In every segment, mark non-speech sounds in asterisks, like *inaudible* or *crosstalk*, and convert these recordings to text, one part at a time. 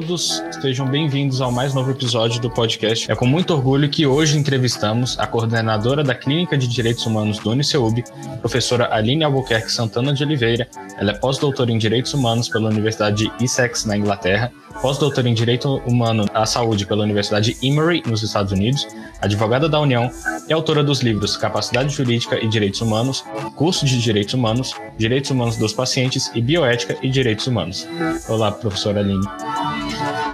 Todos, sejam bem-vindos ao mais novo episódio do podcast. É com muito orgulho que hoje entrevistamos a coordenadora da Clínica de Direitos Humanos do UniceuB, professora Aline Albuquerque Santana de Oliveira. Ela é pós-doutora em Direitos Humanos pela Universidade de Essex, na Inglaterra, pós-doutora em Direito Humano à Saúde pela Universidade Emory, nos Estados Unidos, advogada da União e autora dos livros Capacidade Jurídica e Direitos Humanos, Curso de Direitos Humanos, Direitos Humanos dos Pacientes e Bioética e Direitos Humanos. Olá, professora Aline.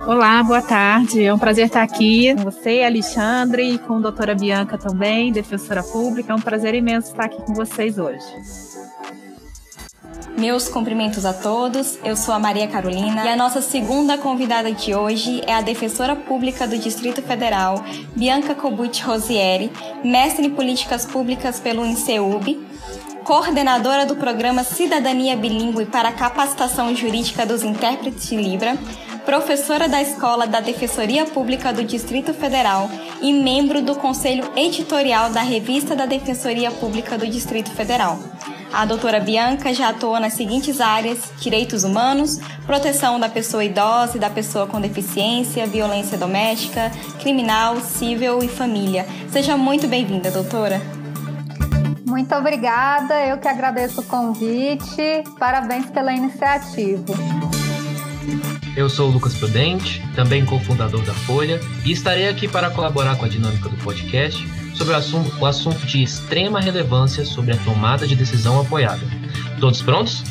Olá, boa tarde. É um prazer estar aqui com você, Alexandre, e com a doutora Bianca também, defensora pública. É um prazer imenso estar aqui com vocês hoje. Meus cumprimentos a todos, eu sou a Maria Carolina e a nossa segunda convidada de hoje é a defensora pública do Distrito Federal, Bianca Cobucci Rosieri, mestre em políticas públicas pelo UNICEUB, coordenadora do programa Cidadania Bilingue para a Capacitação Jurídica dos Intérpretes de Libra, professora da Escola da Defensoria Pública do Distrito Federal e membro do Conselho Editorial da Revista da Defensoria Pública do Distrito Federal. A doutora Bianca já atua nas seguintes áreas: direitos humanos, proteção da pessoa idosa e da pessoa com deficiência, violência doméstica, criminal, civil e família. Seja muito bem-vinda, doutora. Muito obrigada, eu que agradeço o convite. Parabéns pela iniciativa. Eu sou o Lucas Prudente, também cofundador da Folha, e estarei aqui para colaborar com a dinâmica do podcast sobre o assunto, o assunto de extrema relevância sobre a tomada de decisão apoiada. Todos prontos?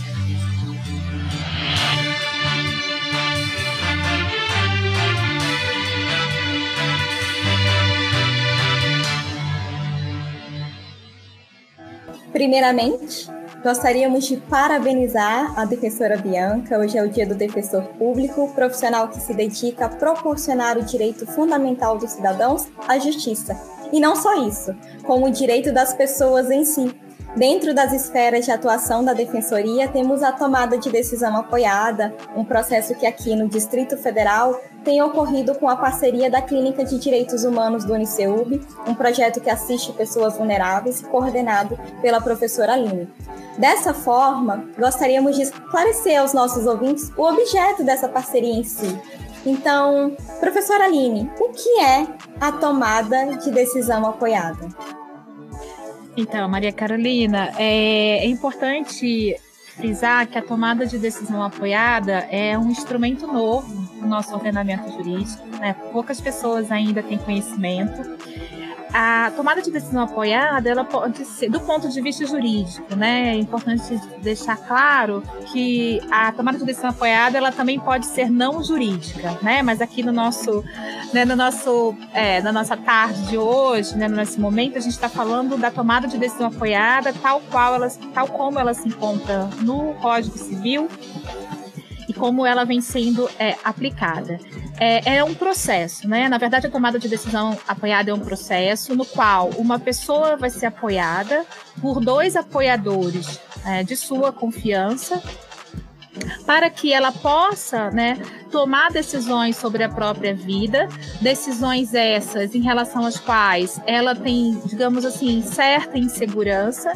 Primeiramente, Gostaríamos de parabenizar a defensora Bianca. Hoje é o Dia do Defensor Público, profissional que se dedica a proporcionar o direito fundamental dos cidadãos à justiça. E não só isso, como o direito das pessoas em si. Dentro das esferas de atuação da Defensoria, temos a tomada de decisão apoiada, um processo que aqui no Distrito Federal tem ocorrido com a parceria da Clínica de Direitos Humanos do UniceuB, um projeto que assiste pessoas vulneráveis, coordenado pela professora Aline. Dessa forma, gostaríamos de esclarecer aos nossos ouvintes o objeto dessa parceria em si. Então, professora Aline, o que é a tomada de decisão apoiada? Então, Maria Carolina, é, é importante frisar que a tomada de decisão apoiada é um instrumento novo no nosso ordenamento jurídico. Né? Poucas pessoas ainda têm conhecimento a tomada de decisão apoiada, ela pode ser, do ponto de vista jurídico, né? É importante deixar claro que a tomada de decisão apoiada, ela também pode ser não jurídica, né? Mas aqui no nosso, né, no nosso, é, na nossa tarde de hoje, né, nesse momento, a gente está falando da tomada de decisão apoiada, tal qual ela, tal como ela se encontra no Código Civil e como ela vem sendo é, aplicada é, é, um processo, né? Na verdade, a tomada de decisão apoiada é um processo no qual uma pessoa vai ser apoiada por dois apoiadores é, de sua confiança para que ela possa né, tomar decisões sobre a própria vida, decisões essas em relação às quais ela tem, digamos assim, certa insegurança.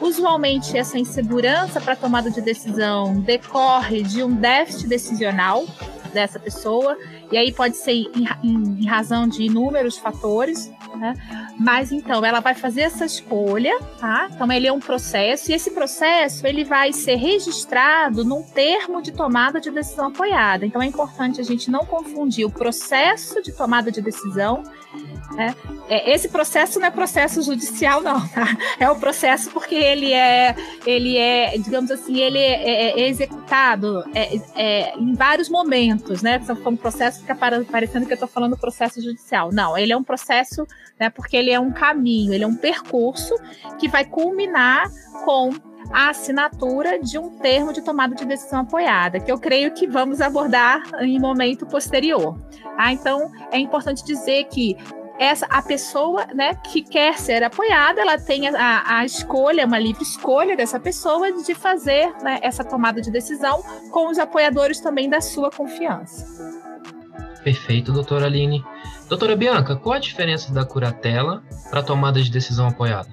Usualmente, essa insegurança para tomada de decisão decorre de um déficit decisional dessa pessoa, e aí pode ser em, em, em razão de inúmeros fatores, né? Mas então ela vai fazer essa escolha, tá? Então ele é um processo e esse processo ele vai ser registrado num termo de tomada de decisão apoiada. Então é importante a gente não confundir o processo de tomada de decisão né? É, esse processo não é processo judicial, não, tá? *laughs* É o processo porque ele é, ele é, digamos assim, ele é, é, é executado é, é, em vários momentos, né? Se for um processo, fica parecendo que eu estou falando processo judicial. Não, ele é um processo, né? Porque ele é um caminho, ele é um percurso que vai culminar com a assinatura de um termo de tomada de decisão apoiada, que eu creio que vamos abordar em momento posterior. Ah, então, é importante dizer que essa a pessoa né, que quer ser apoiada, ela tem a, a escolha, uma livre escolha dessa pessoa de fazer né, essa tomada de decisão com os apoiadores também da sua confiança. Perfeito, doutora Aline. Doutora Bianca, qual a diferença da curatela para tomada de decisão apoiada?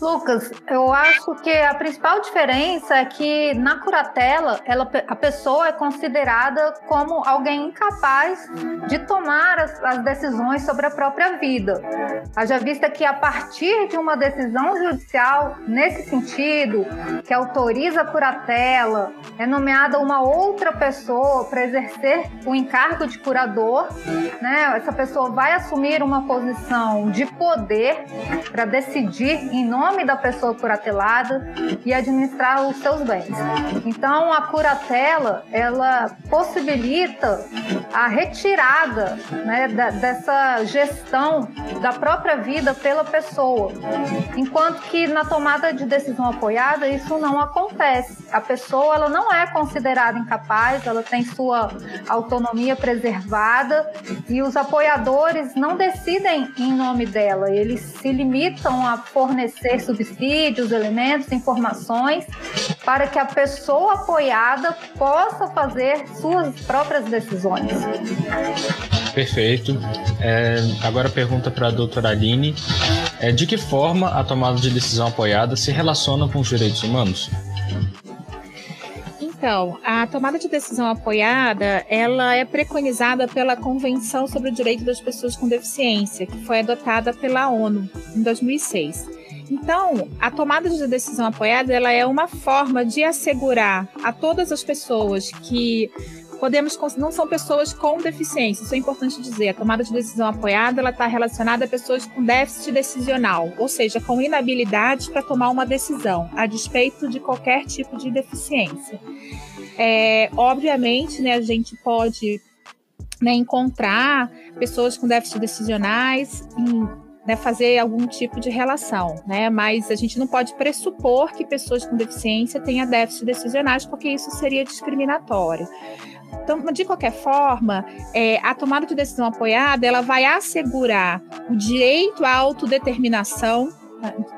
Lucas, eu acho que a principal diferença é que na curatela ela, a pessoa é considerada como alguém incapaz de tomar as, as decisões sobre a própria vida. Haja vista que a partir de uma decisão judicial nesse sentido, que autoriza a curatela, é nomeada uma outra pessoa para exercer o encargo de curador, né? Essa pessoa vai assumir uma posição de poder para decidir em nome da pessoa curatelada e administrar os seus bens. Então, a curatela, ela possibilita a retirada né, da, dessa gestão da própria vida pela pessoa, enquanto que na tomada de decisão apoiada isso não acontece. A pessoa ela não é considerada incapaz, ela tem sua autonomia preservada e os apoiadores não decidem em nome dela, eles se limitam a fornecer subsídios, elementos, informações para que a pessoa apoiada possa fazer suas próprias decisões. Perfeito. É, agora pergunta para a doutora Aline: é, de que forma a tomada de decisão apoiada se relaciona com os direitos humanos? Então, a tomada de decisão apoiada, ela é preconizada pela Convenção sobre o Direito das Pessoas com Deficiência, que foi adotada pela ONU em 2006. Então, a tomada de decisão apoiada, ela é uma forma de assegurar a todas as pessoas que podemos não são pessoas com deficiência, isso é importante dizer. A tomada de decisão apoiada ela está relacionada a pessoas com déficit decisional, ou seja, com inabilidade para tomar uma decisão, a despeito de qualquer tipo de deficiência. É, obviamente, né, a gente pode né, encontrar pessoas com déficit decisionais em, né, fazer algum tipo de relação, né? Mas a gente não pode pressupor que pessoas com deficiência tenham déficit decisionais, porque isso seria discriminatório. Então, de qualquer forma, é, a tomada de decisão apoiada ela vai assegurar o direito à autodeterminação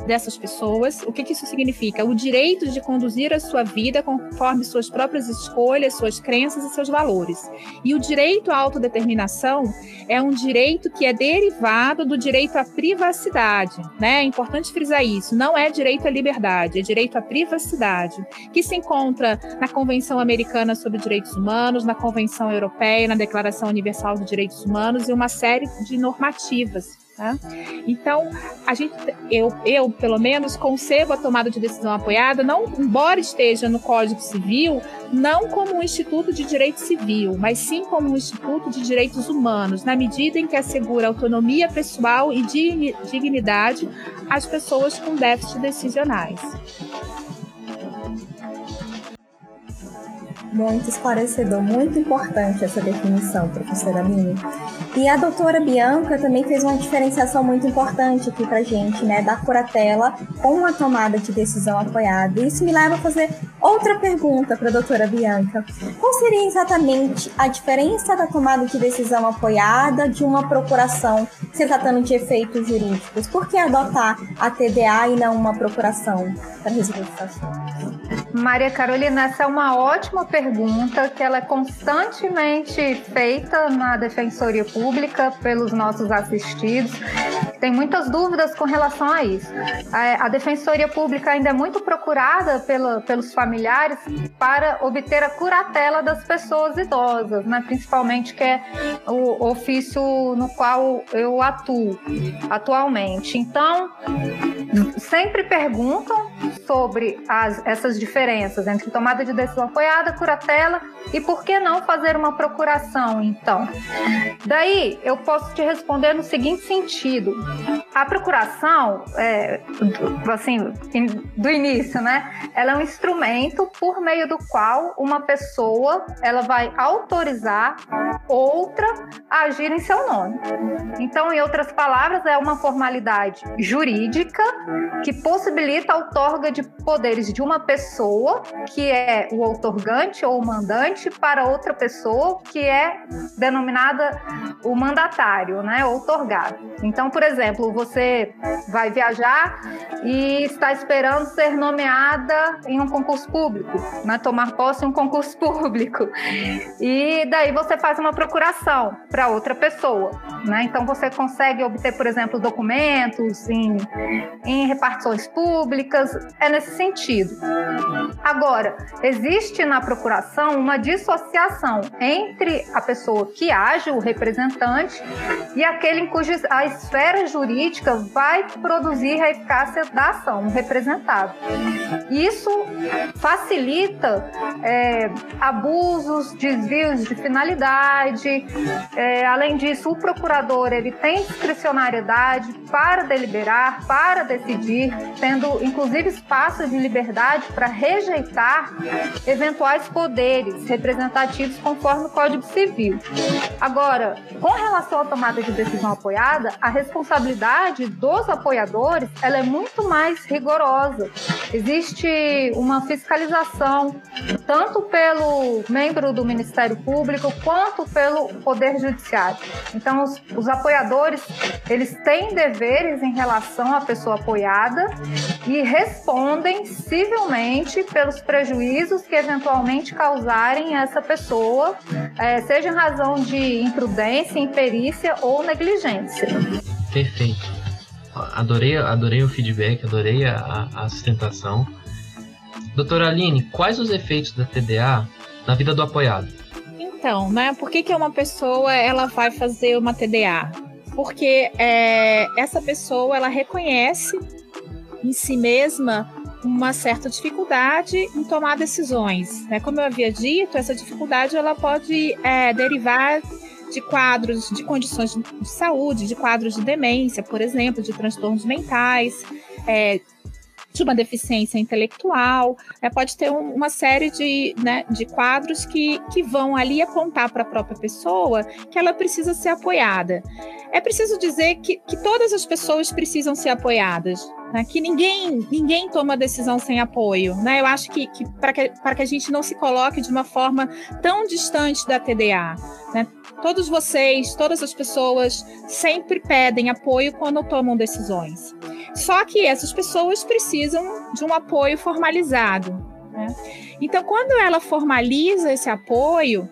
dessas pessoas. O que, que, isso significa? O direito de conduzir a sua vida conforme suas próprias escolhas, suas crenças e seus valores. E o direito à autodeterminação é um direito que é derivado do direito à privacidade. Né? É importante frisar isso. Não é direito à liberdade, é direito à privacidade, que se encontra na Convenção Americana sobre Direitos Humanos, na Convenção Europeia, na Declaração Universal dos Direitos Humanos e uma série de normativas Tá? Então, a gente, eu, eu, pelo menos, concebo a tomada de decisão apoiada, não, embora esteja no Código Civil, não como um instituto de direito civil, mas sim como um instituto de direitos humanos, na medida em que assegura autonomia pessoal e dignidade às pessoas com déficits decisionais. Muito esclarecedor, muito importante essa definição, professora Aline. E a doutora Bianca também fez uma diferenciação muito importante aqui pra gente, né, da curatela com a tomada de decisão apoiada. Isso me leva a fazer outra pergunta para a doutora Bianca. Qual seria exatamente a diferença da tomada de decisão apoiada de uma procuração se tratando de efeitos jurídicos? Por que adotar a TDA e não uma procuração para resolver? Maria Carolina, essa é uma ótima pergunta que ela é constantemente feita na Defensoria Pública pelos nossos assistidos. Tem muitas dúvidas com relação a isso. A, Defensoria Pública ainda é muito procurada pela, pelos familiares para obter a curatela das pessoas idosas, né? principalmente que é o ofício no qual eu atuo atualmente. Então, sempre perguntam sobre as, essas diferenças entre tomada de decisão apoiada, curatela e por que não fazer uma procuração, então? Daí eu posso te responder no seguinte sentido: a procuração, é, assim, do início, né? Ela é um instrumento por meio do qual uma pessoa ela vai autorizar outra a agir em seu nome. Então, em outras palavras, é uma formalidade jurídica que possibilita a outorga de poderes de uma pessoa, que é o outorgante ou o mandante, para outra pessoa, que é denominada o mandatário, né, outorgado. Então, por exemplo, você vai viajar e está esperando ser nomeada em um concurso público, né, tomar posse em um concurso *laughs* público. E daí você faz uma procuração para outra pessoa, né? Então você consegue obter, por exemplo, documentos em, em repartições públicas, é nesse sentido. Agora, existe na procuração uma dissociação entre a pessoa que age, o representante, e aquele em cuja a esfera jurídica vai produzir a eficácia da ação, o representado. Isso facilita é, abusos, desvios de finalidade. É, além disso, o procurador ele tem discricionariedade para deliberar, para decidir, tendo inclusive espaço de liberdade para rejeitar eventuais poderes representativos conforme o Código Civil. Agora, com relação à tomada de decisão apoiada, a responsabilidade dos apoiadores ela é muito mais rigorosa. Existe uma fiscalização tanto pelo membro do Ministério Público quanto pelo Poder Judiciário. Então, os, os apoiadores eles têm deveres em relação à pessoa apoiada e respondem civilmente pelos prejuízos que eventualmente causarem a essa pessoa, é, seja em razão de imprudência, imperícia ou negligência. Perfeito. Adorei, adorei o feedback, adorei a, a sustentação. Doutora Aline, quais os efeitos da TDA na vida do apoiado? Então, né? Por que, que uma pessoa ela vai fazer uma TDA? Porque é, essa pessoa ela reconhece em si mesma uma certa dificuldade em tomar decisões. Né? Como eu havia dito, essa dificuldade ela pode é, derivar de quadros de condições de saúde, de quadros de demência, por exemplo, de transtornos mentais, é, de uma deficiência intelectual, é, pode ter um, uma série de, né, de quadros que, que vão ali apontar para a própria pessoa que ela precisa ser apoiada. É preciso dizer que, que todas as pessoas precisam ser apoiadas, né, que ninguém, ninguém toma decisão sem apoio. Né? Eu acho que, que para que, que a gente não se coloque de uma forma tão distante da TDA. Né? Todos vocês, todas as pessoas sempre pedem apoio quando tomam decisões. Só que essas pessoas precisam de um apoio formalizado. Né? Então, quando ela formaliza esse apoio,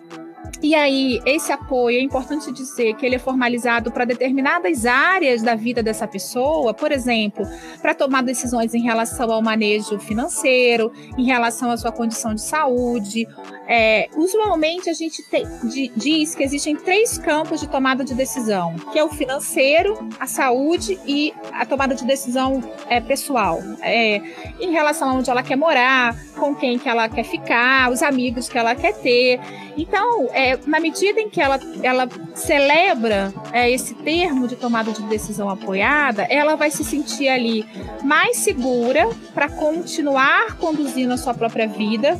e aí, esse apoio é importante dizer que ele é formalizado para determinadas áreas da vida dessa pessoa, por exemplo, para tomar decisões em relação ao manejo financeiro, em relação à sua condição de saúde, é, usualmente a gente de, diz que existem três campos de tomada de decisão, que é o financeiro, a saúde e a tomada de decisão é, pessoal, é, em relação a onde ela quer morar, com quem que ela quer ficar, os amigos que ela quer ter. Então, é, na medida em que ela, ela celebra é, esse termo de tomada de decisão apoiada, ela vai se sentir ali mais segura para continuar conduzindo a sua própria vida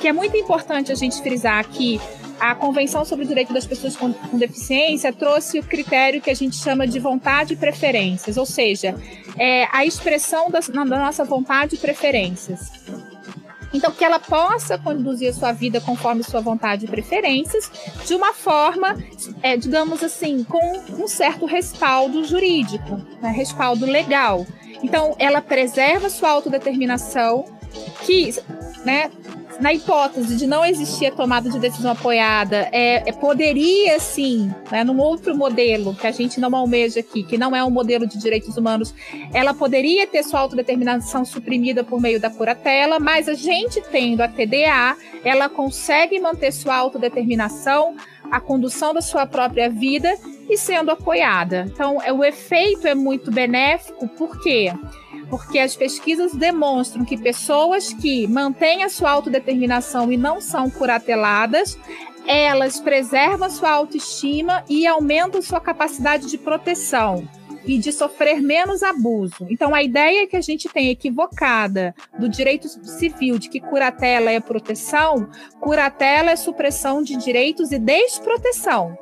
que é muito importante a gente frisar aqui a Convenção sobre o Direito das Pessoas com, Deficiência trouxe o critério que a gente chama de vontade e preferências, ou seja, é a expressão da, da nossa vontade e preferências. Então, que ela possa conduzir a sua vida conforme sua vontade e preferências, de uma forma, é, digamos assim, com um certo respaldo jurídico, né, respaldo legal. Então, ela preserva sua autodeterminação, que né, na hipótese de não existir a tomada de decisão apoiada, é, é poderia sim, né, num outro modelo que a gente não almeja aqui, que não é um modelo de direitos humanos, ela poderia ter sua autodeterminação suprimida por meio da curatela, mas a gente tendo a TDA, ela consegue manter sua autodeterminação, a condução da sua própria vida e sendo apoiada. Então, é, o efeito é muito benéfico, por quê? Porque porque as pesquisas demonstram que pessoas que mantêm a sua autodeterminação e não são curateladas, elas preservam sua autoestima e aumentam sua capacidade de proteção e de sofrer menos abuso. Então, a ideia que a gente tem equivocada do direito civil de que curatela é proteção, curatela é supressão de direitos e desproteção.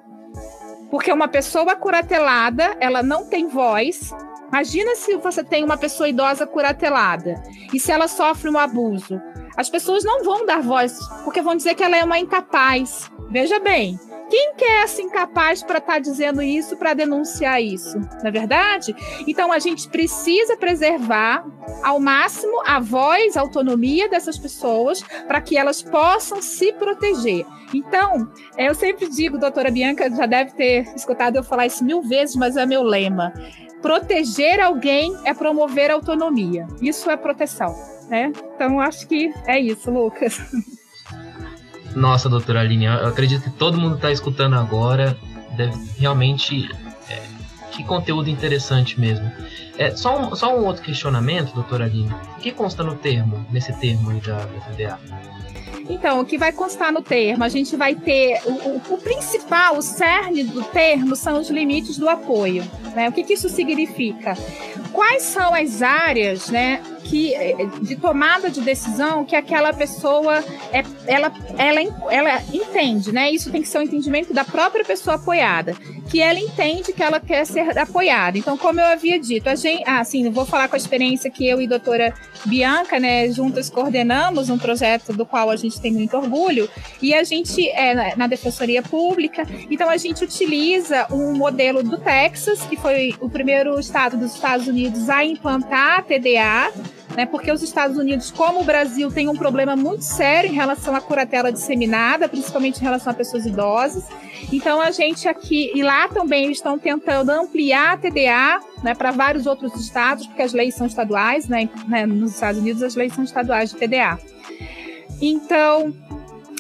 Porque uma pessoa curatelada, ela não tem voz, Imagina se você tem uma pessoa idosa curatelada e se ela sofre um abuso. As pessoas não vão dar voz, porque vão dizer que ela é uma incapaz. Veja bem, quem que é assim capaz para estar tá dizendo isso, para denunciar isso? Não é verdade? Então a gente precisa preservar ao máximo a voz, a autonomia dessas pessoas para que elas possam se proteger. Então, eu sempre digo, doutora Bianca já deve ter escutado eu falar isso mil vezes, mas é meu lema. Proteger alguém é promover autonomia. Isso é proteção, né? Então, acho que é isso, Lucas. *laughs* Nossa, doutora Aline, eu acredito que todo mundo está escutando agora deve realmente. É, que conteúdo interessante mesmo. É, só, um, só um outro questionamento, doutora Aline. O que consta no termo, nesse termo aí da, da FDA? Então, o que vai constar no termo? A gente vai ter o, o, principal, o cerne do termo são os limites do apoio. Né? O que, que isso significa? Quais são as áreas né, que, de tomada de decisão que aquela pessoa é, ela, ela, ela entende, né? Isso tem que ser um entendimento da própria pessoa apoiada, que ela entende que ela quer ser apoiada. Então, como eu havia dito, a gente, ah, sim, vou falar com a experiência que eu e a doutora Bianca, né, juntas coordenamos um projeto do qual a gente tem muito orgulho, e a gente é na Defensoria Pública, então a gente utiliza um modelo do Texas, que foi o primeiro estado dos Estados Unidos a implantar a TDA, né? Porque os Estados Unidos, como o Brasil, tem um problema muito sério em relação à curatela disseminada, principalmente em relação a pessoas idosas. Então a gente aqui e lá também estão tentando ampliar a TDA né, para vários outros estados, porque as leis são estaduais, né? Nos Estados Unidos as leis são estaduais de TDA. Então,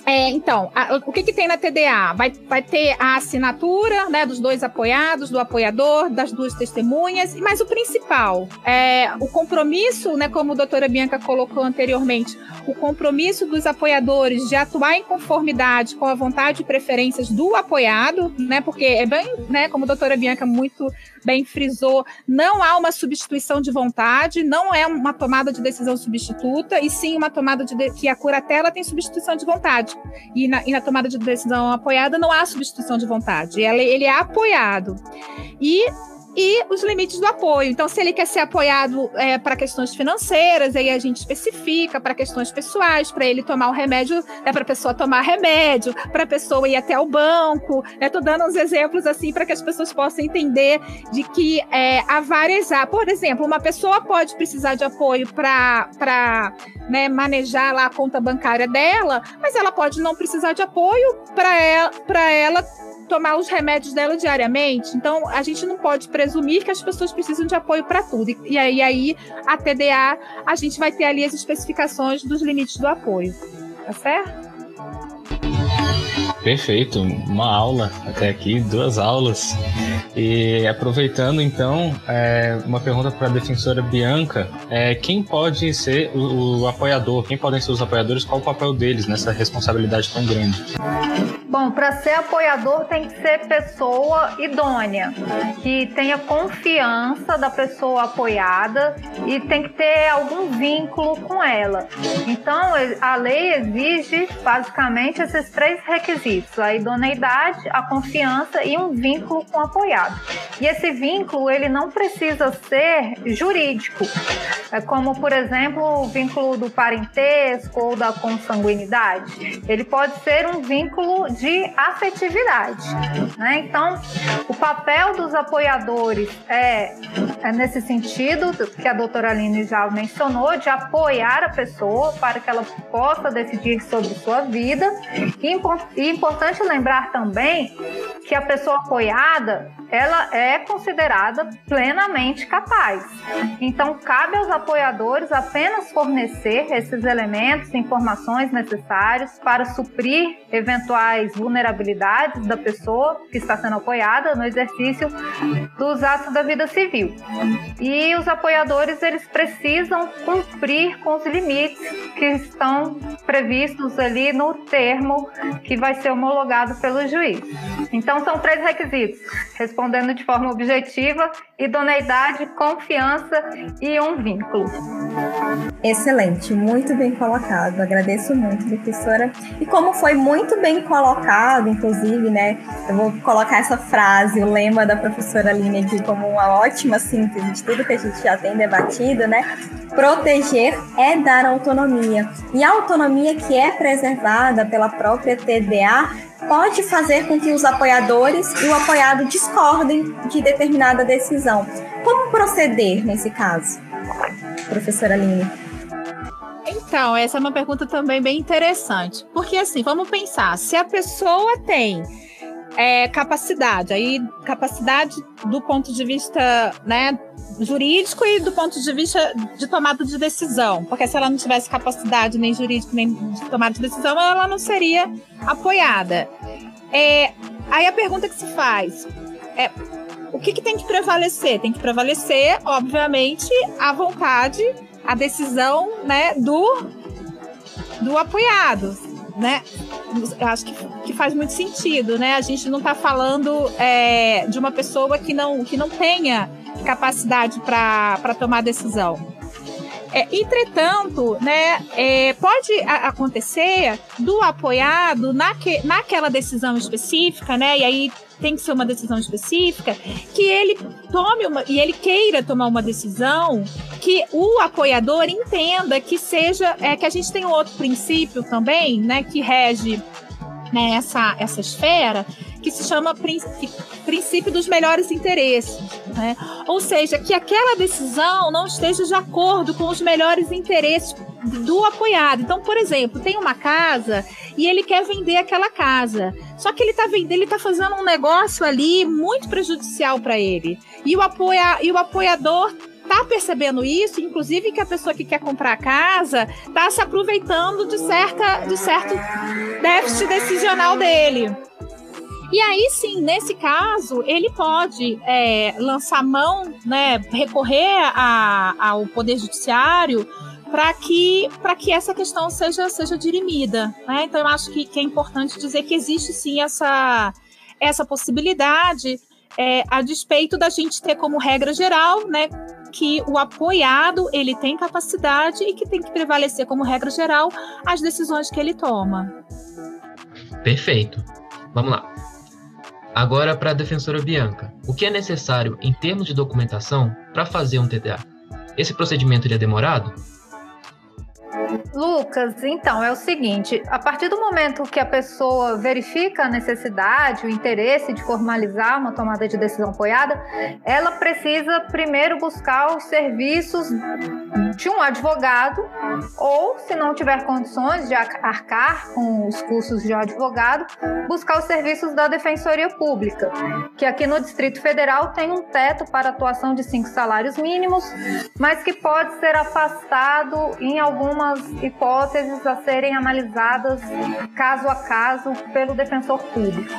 é, então, a, o que, que tem na TDA? Vai, vai ter a assinatura né, dos dois apoiados, do apoiador, das duas testemunhas, mas o principal é o compromisso, né, como a doutora Bianca colocou anteriormente, o compromisso dos apoiadores de atuar em conformidade com a vontade e preferências do apoiado, né, porque é bem, né, como a doutora Bianca muito bem frisou, não há uma substituição de vontade, não é uma tomada de decisão substituta, e sim uma tomada de, de que a curatela tem substituição de vontade. E na, e na, tomada de decisão apoiada não há substituição de vontade, ele, ele é apoiado. E e os limites do apoio. Então, se ele quer ser apoiado é, para questões financeiras, aí a gente especifica para questões pessoais, para ele tomar o remédio, é para a pessoa tomar remédio, para a pessoa ir até o banco. Estou dando uns exemplos assim para que as pessoas possam entender de que é, há várias. Por exemplo, uma pessoa pode precisar de apoio para né, manejar lá a conta bancária dela, mas ela pode não precisar de apoio para ela, ela tomar os remédios dela diariamente. Então, a gente não pode presumir que as pessoas precisam de apoio para tudo. E aí, aí, a TDA, a gente vai ter ali as especificações dos limites do apoio. Tá certo? Perfeito, uma aula até aqui, duas aulas. E aproveitando então, é, uma pergunta para a defensora Bianca: é, quem pode ser o, o, apoiador? Quem podem ser os apoiadores? Qual o papel deles nessa responsabilidade tão grande? Bom, para ser apoiador tem que ser pessoa idônea, que tenha confiança da pessoa apoiada e tem que ter algum vínculo com ela. Então, a lei exige basicamente esses três requisitos isso, a idoneidade, a confiança e um vínculo com o apoiado. E esse vínculo, ele não precisa ser jurídico, é como, por exemplo, o vínculo do parentesco ou da consanguinidade. Ele pode ser um vínculo de afetividade. Né? Então, o papel dos apoiadores é, é nesse sentido que a doutora Aline já mencionou, de apoiar a pessoa para que ela possa decidir sobre sua vida e, importante lembrar também que a pessoa apoiada ela é considerada plenamente capaz. Então, cabe aos apoiadores apenas fornecer esses elementos, informações necessários para suprir eventuais vulnerabilidades da pessoa que está sendo apoiada no exercício dos atos da vida civil. E os apoiadores eles precisam cumprir com os limites que estão previstos ali no termo que vai ser homologado pelo juiz. Então, são três requisitos respondendo de forma objetiva, idoneidade, confiança e um vínculo. Excelente, muito bem colocado. Agradeço muito, professora. E como foi muito bem colocado, inclusive, né? Eu vou colocar essa frase, o lema da professora Aline aqui como uma ótima síntese de tudo que a gente já tem debatido, né? Proteger é dar autonomia. E a autonomia que é preservada pela própria TDA pode fazer com que os apoiadores e o apoiado discordem de determinada decisão. Como proceder nesse caso, professora Aline? Então, essa é uma pergunta também bem interessante. Porque, assim, vamos pensar: se a pessoa tem é, capacidade, aí, capacidade do ponto de vista né, jurídico e do ponto de vista de tomada de decisão. Porque se ela não tivesse capacidade nem jurídico nem de tomada de decisão, ela não seria apoiada. É, aí a pergunta que se faz é o que, que tem que prevalecer? Tem que prevalecer, obviamente, a vontade a decisão né, do, do apoiado. Né? Acho que, que faz muito sentido, né? A gente não está falando é, de uma pessoa que não, que não tenha capacidade para tomar decisão. É, entretanto, né, é, pode acontecer do apoiado naque, naquela decisão específica, né, e aí tem que ser uma decisão específica, que ele tome uma, e ele queira tomar uma decisão que o apoiador entenda que seja, é, que a gente tem outro princípio também, né, que rege né, essa, essa esfera, que se chama princípio dos melhores interesses. Né? Ou seja, que aquela decisão não esteja de acordo com os melhores interesses do apoiado. Então, por exemplo, tem uma casa e ele quer vender aquela casa. Só que ele está vendendo, ele está fazendo um negócio ali muito prejudicial para ele. E o, apoia, e o apoiador tá percebendo isso, inclusive que a pessoa que quer comprar a casa tá se aproveitando de certa de certo déficit decisional dele. E aí sim, nesse caso, ele pode é, lançar mão, né, recorrer a, ao Poder Judiciário para que, que essa questão seja, seja dirimida. Né? Então, eu acho que, que é importante dizer que existe sim essa, essa possibilidade, é, a despeito da gente ter como regra geral, né, que o apoiado ele tem capacidade e que tem que prevalecer como regra geral as decisões que ele toma. Perfeito. Vamos lá. Agora para a defensora Bianca, o que é necessário em termos de documentação para fazer um TDA? Esse procedimento é demorado? Lucas, então é o seguinte: a partir do momento que a pessoa verifica a necessidade, o interesse de formalizar uma tomada de decisão apoiada, ela precisa primeiro buscar os serviços de um advogado, ou se não tiver condições de arcar com os custos de um advogado, buscar os serviços da Defensoria Pública, que aqui no Distrito Federal tem um teto para atuação de cinco salários mínimos, mas que pode ser afastado em algumas hipóteses a serem analisadas caso a caso pelo defensor público.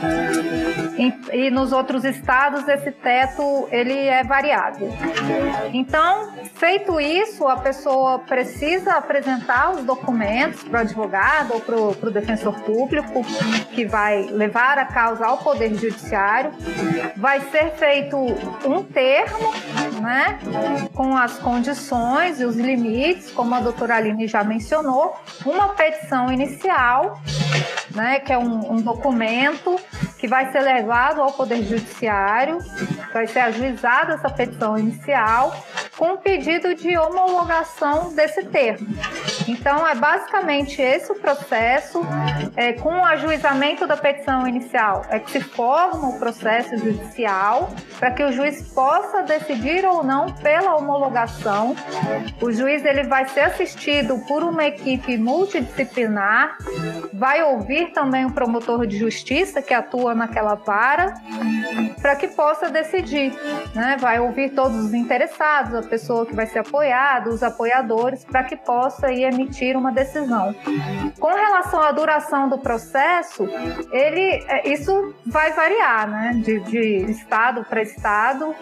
E, e nos outros estados esse teto ele é variável. Então, feito isso, a pessoa precisa apresentar os documentos para o advogado ou para o defensor público que vai levar a causa ao Poder Judiciário. Vai ser feito um termo, né, com as condições e os limites, como a doutora Aline já mencionou, uma petição inicial, né, que é um, um documento que vai ser levado ao Poder Judiciário, vai ser ajuizada essa petição inicial com pedido de homologação desse termo. Então, é basicamente esse o processo. É, com o ajuizamento da petição inicial, é que se forma o processo judicial para que o juiz possa decidir ou não pela homologação. O juiz ele vai ser assistido por uma equipe multidisciplinar, vai ouvir também o promotor de justiça que atua naquela vara, para que possa decidir. Né? Vai ouvir todos os interessados, a pessoa que vai ser apoiada, os apoiadores, para que possa ir emitir uma decisão. Com relação à duração do processo, ele, é, isso vai variar, né? De, de estado para estado,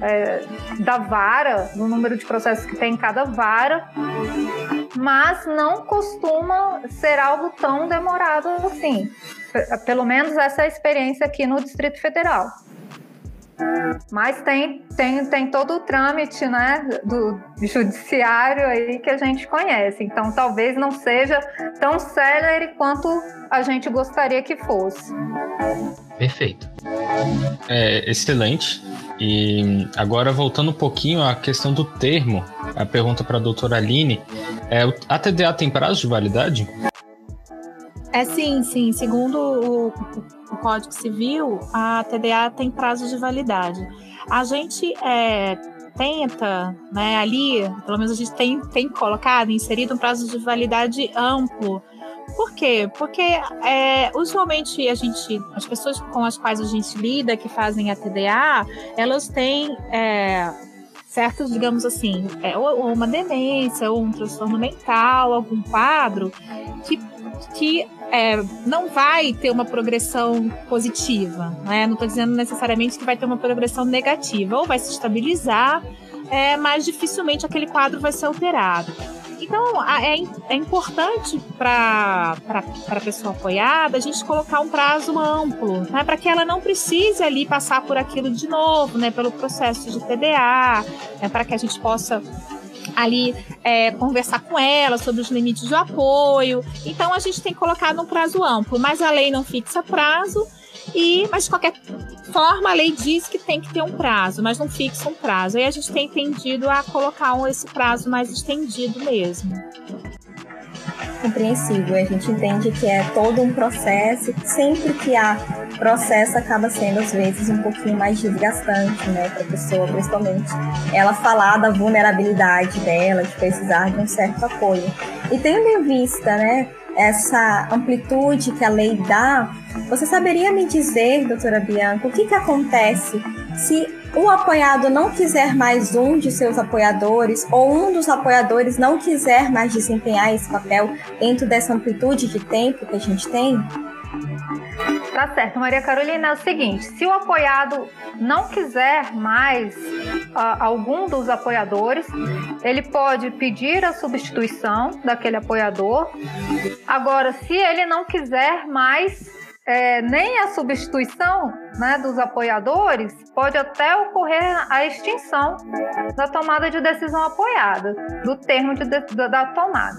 é, da vara, no número de processos que tem em cada vara, mas não costuma ser algo tão demorado assim. Pelo menos essa é a experiência aqui no Distrito Federal. Mas tem, tem, tem todo o trâmite né, do judiciário aí que a gente conhece. Então, talvez não seja tão célere quanto a gente gostaria que fosse. Perfeito. É, excelente. E agora, voltando um pouquinho à questão do termo, a pergunta para a doutora Aline: é, a TDA tem prazo de validade? É sim, sim. Segundo o, o Código Civil, a TDA tem prazo de validade. A gente é, tenta, né, ali, pelo menos a gente tem, tem colocado, inserido um prazo de validade amplo. Por quê? Porque é, usualmente a gente, as pessoas com as quais a gente lida, que fazem a TDA, elas têm é, certos, digamos assim, é, ou uma demência, ou um transtorno mental, algum quadro que que é, não vai ter uma progressão positiva. Né? Não estou dizendo necessariamente que vai ter uma progressão negativa, ou vai se estabilizar, é, mas dificilmente aquele quadro vai ser alterado. Então, é, é importante para a pessoa apoiada a gente colocar um prazo amplo, né, para que ela não precise ali passar por aquilo de novo, né, pelo processo de TDA, né, para que a gente possa ali é, conversar com ela sobre os limites do apoio. Então a gente tem colocado um prazo amplo, mas a lei não fixa prazo. E, mas de qualquer forma, a lei diz que tem que ter um prazo, mas não fixa um prazo. Aí a gente tem tendido a colocar esse prazo mais estendido mesmo compreensível. A gente entende que é todo um processo, sempre que há processo acaba sendo às vezes um pouquinho mais desgastante, né, para a pessoa, principalmente ela falar da vulnerabilidade dela, de precisar de um certo apoio. E tendo em vista, né, essa amplitude que a lei dá, você saberia me dizer, doutora Bianca, o que, que acontece se o apoiado não quiser mais um de seus apoiadores ou um dos apoiadores não quiser mais desempenhar esse papel dentro dessa amplitude de tempo que a gente tem? Tá certo, Maria Carolina, é o seguinte: se o apoiado não quiser mais uh, algum dos apoiadores, ele pode pedir a substituição daquele apoiador. Agora, se ele não quiser mais é, nem a substituição né, dos apoiadores, pode até ocorrer a extinção da tomada de decisão apoiada, do termo de, de, da tomada.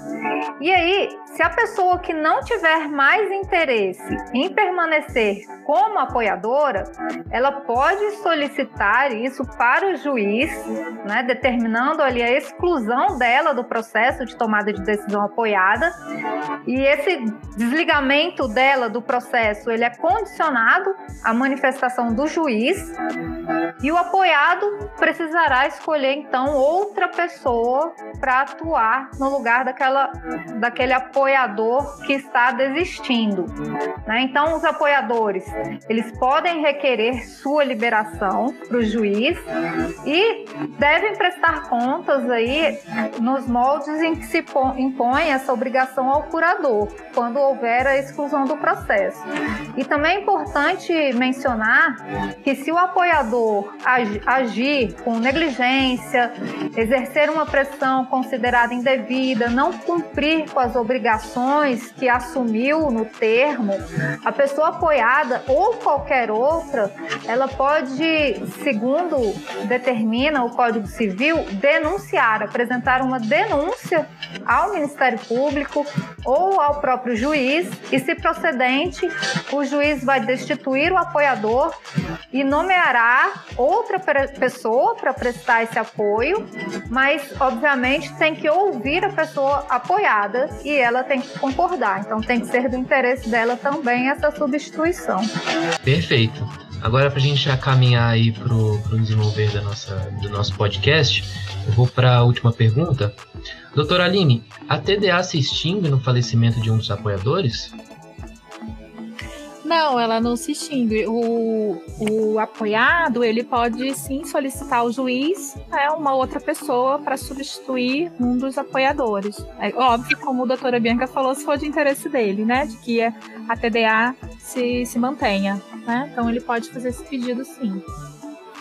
E aí, se a pessoa que não tiver mais interesse em permanecer como apoiadora, ela pode solicitar isso para o juiz, né, determinando ali a exclusão dela do processo de tomada de decisão apoiada. E esse desligamento dela do processo, ele é condicionado à manifestação do juiz e o apoiado precisará escolher então outra pessoa para atuar no lugar daquela, daquele apoiador que está desistindo. Né? Então, os apoiadores eles podem requerer sua liberação para o juiz e devem prestar contas aí nos moldes em que se impõe essa obrigação ao curador quando houver a exclusão do processo. E também é importante mencionar que se o apoiador agir com negligência, exercer uma pressão considerada indevida, não cumprir com as obrigações que assumiu no termo, a pessoa apoiada ou qualquer outra, ela pode, segundo determina o Código Civil, denunciar, apresentar uma denúncia ao Ministério Público ou ao próprio juiz e, se procedente, o juiz vai destituir o apoiador e nomeará outra pessoa para prestar esse apoio, mas obviamente tem que ouvir a pessoa apoiada e ela tem que concordar. Então tem que ser do interesse dela também essa substituição. Perfeito. Agora, para a gente já caminhar aí para o desenvolver da nossa, do nosso podcast, eu vou para a última pergunta. Doutora Aline, a TDA se extingue no falecimento de um dos apoiadores? Não, ela não se extingue. O, o apoiado, ele pode sim solicitar ao juiz né, uma outra pessoa para substituir um dos apoiadores. É óbvio, como a doutora Bianca falou, se for de interesse dele, né? De que a TDA se, se mantenha. Né? Então ele pode fazer esse pedido sim.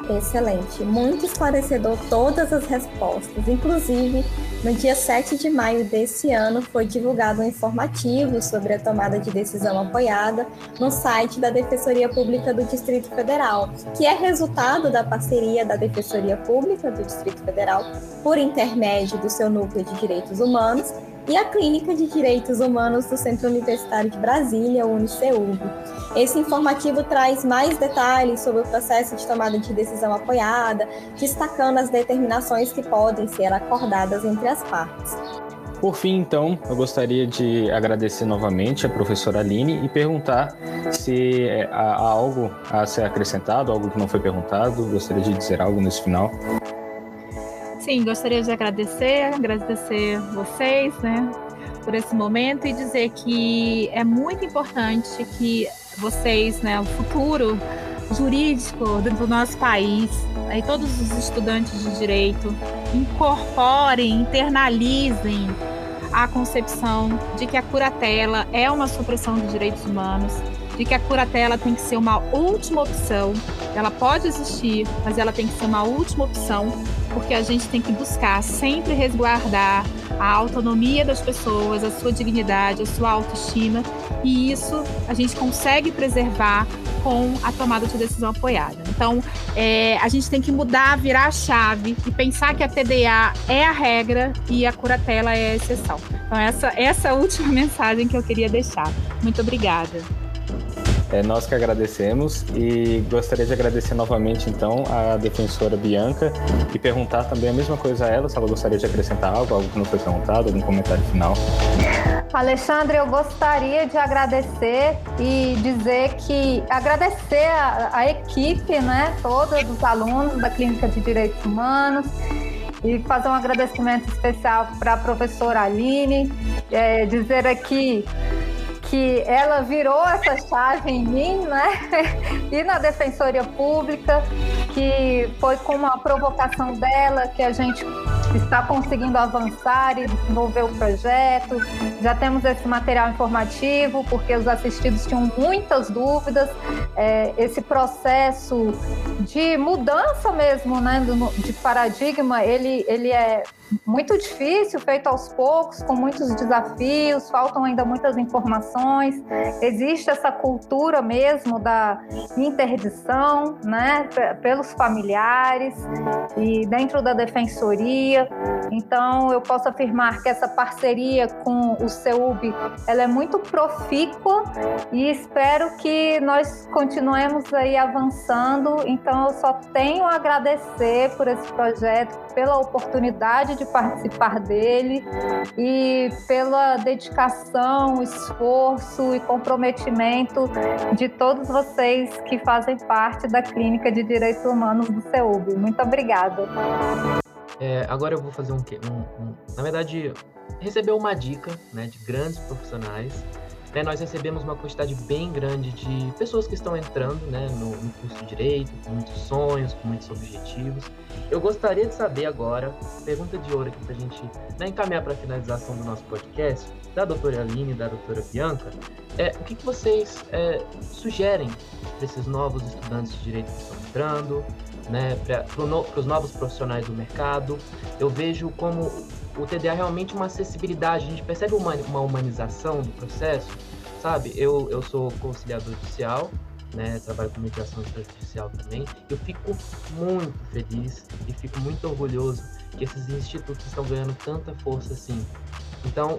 Excelente, muito esclarecedor todas as respostas. Inclusive, no dia 7 de maio desse ano foi divulgado um informativo sobre a tomada de decisão apoiada no site da Defensoria Pública do Distrito Federal, que é resultado da parceria da Defensoria Pública do Distrito Federal por intermédio do seu núcleo de direitos humanos e a Clínica de Direitos Humanos do Centro Universitário de Brasília, UniCeub. Esse informativo traz mais detalhes sobre o processo de tomada de decisão apoiada, destacando as determinações que podem ser acordadas entre as partes. Por fim, então, eu gostaria de agradecer novamente a professora Aline e perguntar se é, há algo a ser acrescentado, algo que não foi perguntado. Gostaria de dizer algo nesse final. Sim, gostaria de agradecer, agradecer vocês, né, por esse momento e dizer que é muito importante que vocês, né, o futuro jurídico do nosso país, né, e todos os estudantes de direito incorporem, internalizem a concepção de que a curatela é uma supressão de direitos humanos, de que a curatela tem que ser uma última opção. Ela pode existir, mas ela tem que ser uma última opção porque a gente tem que buscar sempre resguardar a autonomia das pessoas, a sua dignidade, a sua autoestima, e isso a gente consegue preservar com a tomada de decisão apoiada. Então, é, a gente tem que mudar, virar a chave e pensar que a TDA é a regra e a curatela é a exceção. Então, essa, essa é a última *laughs* mensagem que eu queria deixar. Muito obrigada. É nós que agradecemos e gostaria de agradecer novamente então a defensora Bianca e perguntar também a mesma coisa a ela, se ela gostaria de acrescentar algo, algo que não foi perguntado, algum comentário final. Alexandre, eu gostaria de agradecer e dizer que agradecer a, a equipe, né, toda dos alunos da Clínica de Direitos Humanos e fazer um agradecimento especial para a professora Aline, é, dizer aqui que ela virou essa chave em mim, né? e na Defensoria Pública, que foi com uma provocação dela que a gente está conseguindo avançar e desenvolver o projeto. Já temos esse material informativo, porque os assistidos tinham muitas dúvidas. É, esse processo de mudança mesmo, né, de paradigma, ele, ele é muito difícil, feito aos poucos, com muitos desafios, faltam ainda muitas informações. Existe essa cultura mesmo da interdição, né, pelos familiares e dentro da defensoria. Então, eu posso afirmar que essa parceria com o CEUB, ela é muito profícua e espero que nós continuemos aí avançando. Então, eu só tenho a agradecer por esse projeto, pela oportunidade de participar dele e pela dedicação, esforço e comprometimento de todos vocês que fazem parte da Clínica de Direitos Humanos do CEUB. Muito obrigada. É, agora eu vou fazer um, um, um, Na verdade, receber uma dica né, de grandes profissionais né, nós recebemos uma quantidade bem grande de pessoas que estão entrando né, no, no, curso de Direito, com muitos sonhos, com muitos objetivos. Eu gostaria de saber agora, pergunta de ouro aqui para a gente né, encaminhar para a finalização do nosso podcast, da doutora Aline e da doutora Bianca, é, o que, que vocês é, sugerem para esses novos estudantes de Direito que estão entrando, né, para no, os novos profissionais do mercado? Eu vejo como o TDA é realmente uma acessibilidade, a gente percebe uma, uma humanização do processo, sabe? Eu, eu sou conciliador judicial, né, trabalho com mediação extrajudicial também, eu fico muito feliz e fico muito orgulhoso que esses institutos estão ganhando tanta força assim. Então,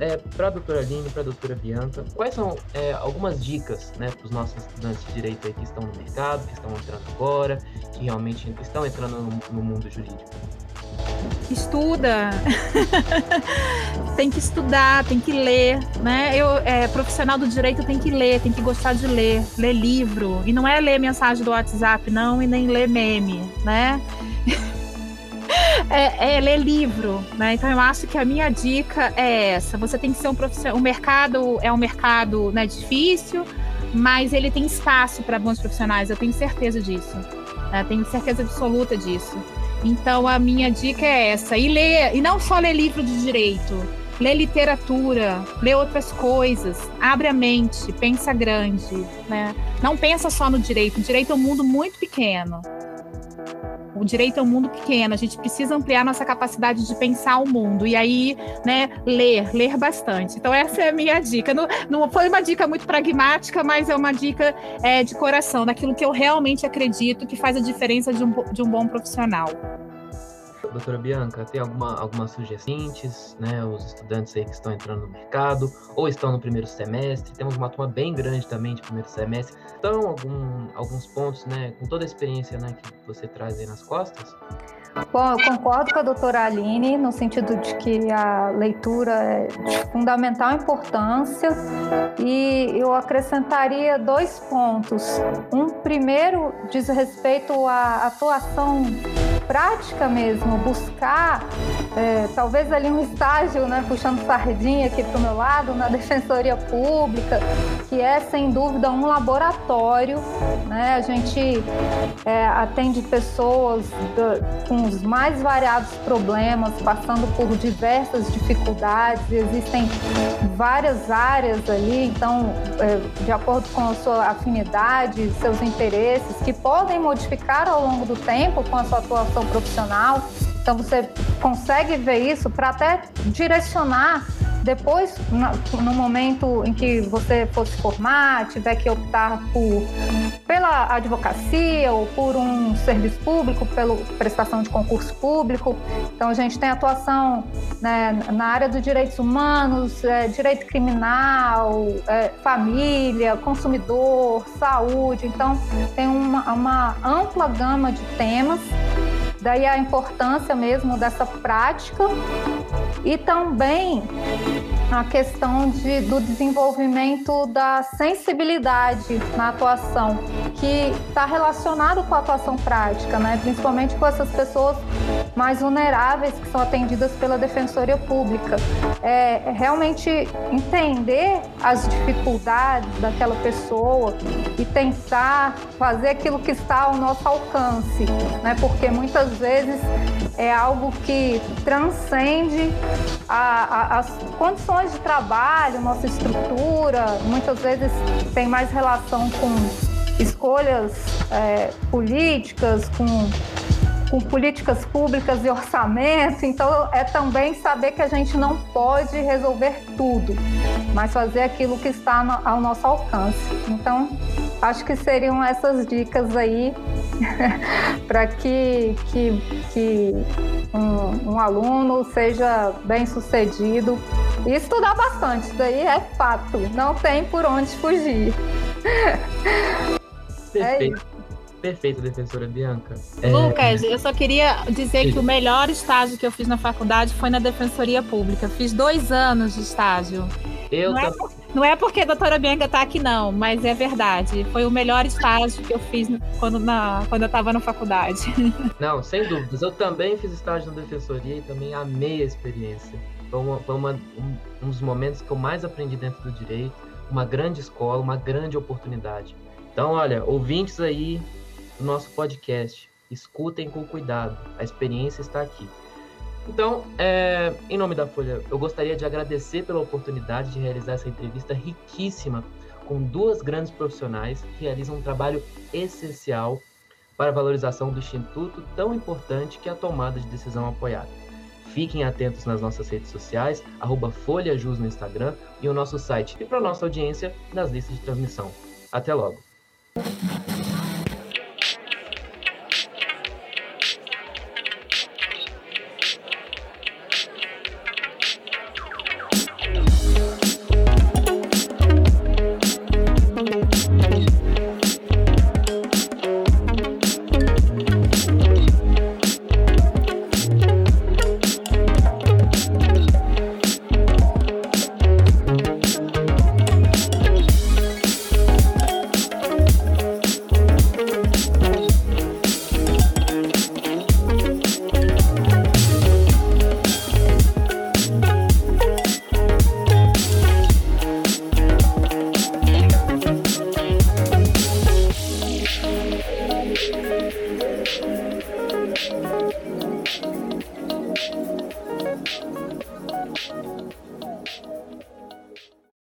é, para a doutora Aline, para a doutora Bianca, quais são é, algumas dicas né, para os nossos estudantes de direito aí que estão no mercado, que estão entrando agora, que realmente estão entrando no, no mundo jurídico? estuda, *laughs* tem que estudar, tem que ler, né? Eu, é, profissional do direito tem que ler, tem que gostar de ler, ler livro e não é ler mensagem do WhatsApp não e nem ler meme, né? *laughs* É, é, ler livro, né? Então eu acho que a minha dica é essa. Você tem que ser um profissional. O mercado é um mercado né, difícil, mas ele tem espaço para bons profissionais. Eu tenho certeza disso. Né? Tenho certeza absoluta disso. Então a minha dica é essa. E ler, e não só ler livro de direito, ler literatura, ler outras coisas, abre a mente, pensa grande, né? Não pensa só no direito. O direito é um mundo muito pequeno. O direito é um mundo pequeno, a gente precisa ampliar nossa capacidade de pensar o mundo. E aí, né, ler, ler bastante. Então, essa é a minha dica. Não, não foi uma dica muito pragmática, mas é uma dica é, de coração, daquilo que eu realmente acredito que faz a diferença de um, de um bom profissional doutora Bianca, tem alguma, algumas sugestões, né? Os estudantes aí que estão entrando no mercado ou estão no primeiro semestre, temos uma turma bem grande também de primeiro semestre. Então, algum, alguns pontos, né? Com toda a experiência né, que você traz aí nas costas? Bom, eu concordo com a doutora Aline, no sentido de que a leitura é de fundamental importância, e eu acrescentaria dois pontos. Um primeiro diz respeito à atuação prática mesmo, buscar é, talvez ali um estágio, né, puxando sardinha aqui para o meu lado, na *laughs* Defensoria Pública, que é sem dúvida um laboratório. Né? A gente é, atende pessoas do, com os mais variados problemas, passando por diversas dificuldades, existem várias áreas ali, então, é, de acordo com a sua afinidade, seus interesses, que podem modificar ao longo do tempo com a sua atuação profissional. Então você consegue ver isso para até direcionar depois, no momento em que você for se formar, tiver que optar por, pela advocacia ou por um serviço público, pela prestação de concurso público. Então, a gente tem atuação né, na área dos direitos humanos, é, direito criminal, é, família, consumidor, saúde. Então, tem uma, uma ampla gama de temas Daí a importância mesmo dessa prática. E também a questão de, do desenvolvimento da sensibilidade na atuação, que está relacionado com a atuação prática, né? principalmente com essas pessoas mais vulneráveis que são atendidas pela Defensoria Pública. É, é realmente entender as dificuldades daquela pessoa e tentar fazer aquilo que está ao nosso alcance, né? porque muitas vezes é algo que transcende a, a, as condições de trabalho, nossa estrutura, muitas vezes tem mais relação com escolhas é, políticas, com com políticas públicas e orçamento, então é também saber que a gente não pode resolver tudo, mas fazer aquilo que está no, ao nosso alcance. Então, acho que seriam essas dicas aí *laughs* para que, que, que um, um, aluno seja bem sucedido e estudar bastante, isso daí é fato, não tem por onde fugir. *laughs* Perfeito. É. Perfeito, defensora Bianca. É... Lucas, eu só queria dizer que o melhor estágio que eu fiz na faculdade foi na Defensoria Pública. Fiz dois anos de estágio. Eu não, é, por, não é porque a doutora Bianca está aqui, não, mas é verdade. Foi o melhor estágio que eu fiz quando, na, quando eu estava na faculdade. *laughs* Não, sem dúvidas. Eu também fiz estágio na Defensoria e também amei a experiência. Foi, uma, foi uma, um, um dos momentos que eu mais aprendi dentro do direito. Uma grande escola, uma grande oportunidade. Então, olha, ouvintes aí, do nosso podcast. Escutem com cuidado, a experiência está aqui. Então, é, em nome da Folha, eu gostaria de agradecer pela oportunidade de realizar essa entrevista riquíssima com duas grandes profissionais que realizam um trabalho essencial para a valorização do Instituto tão importante que é a tomada de decisão apoiada. Fiquem atentos nas nossas redes sociais, FolhaJus no Instagram e o nosso site, e para nossa audiência nas listas de transmissão. Até logo!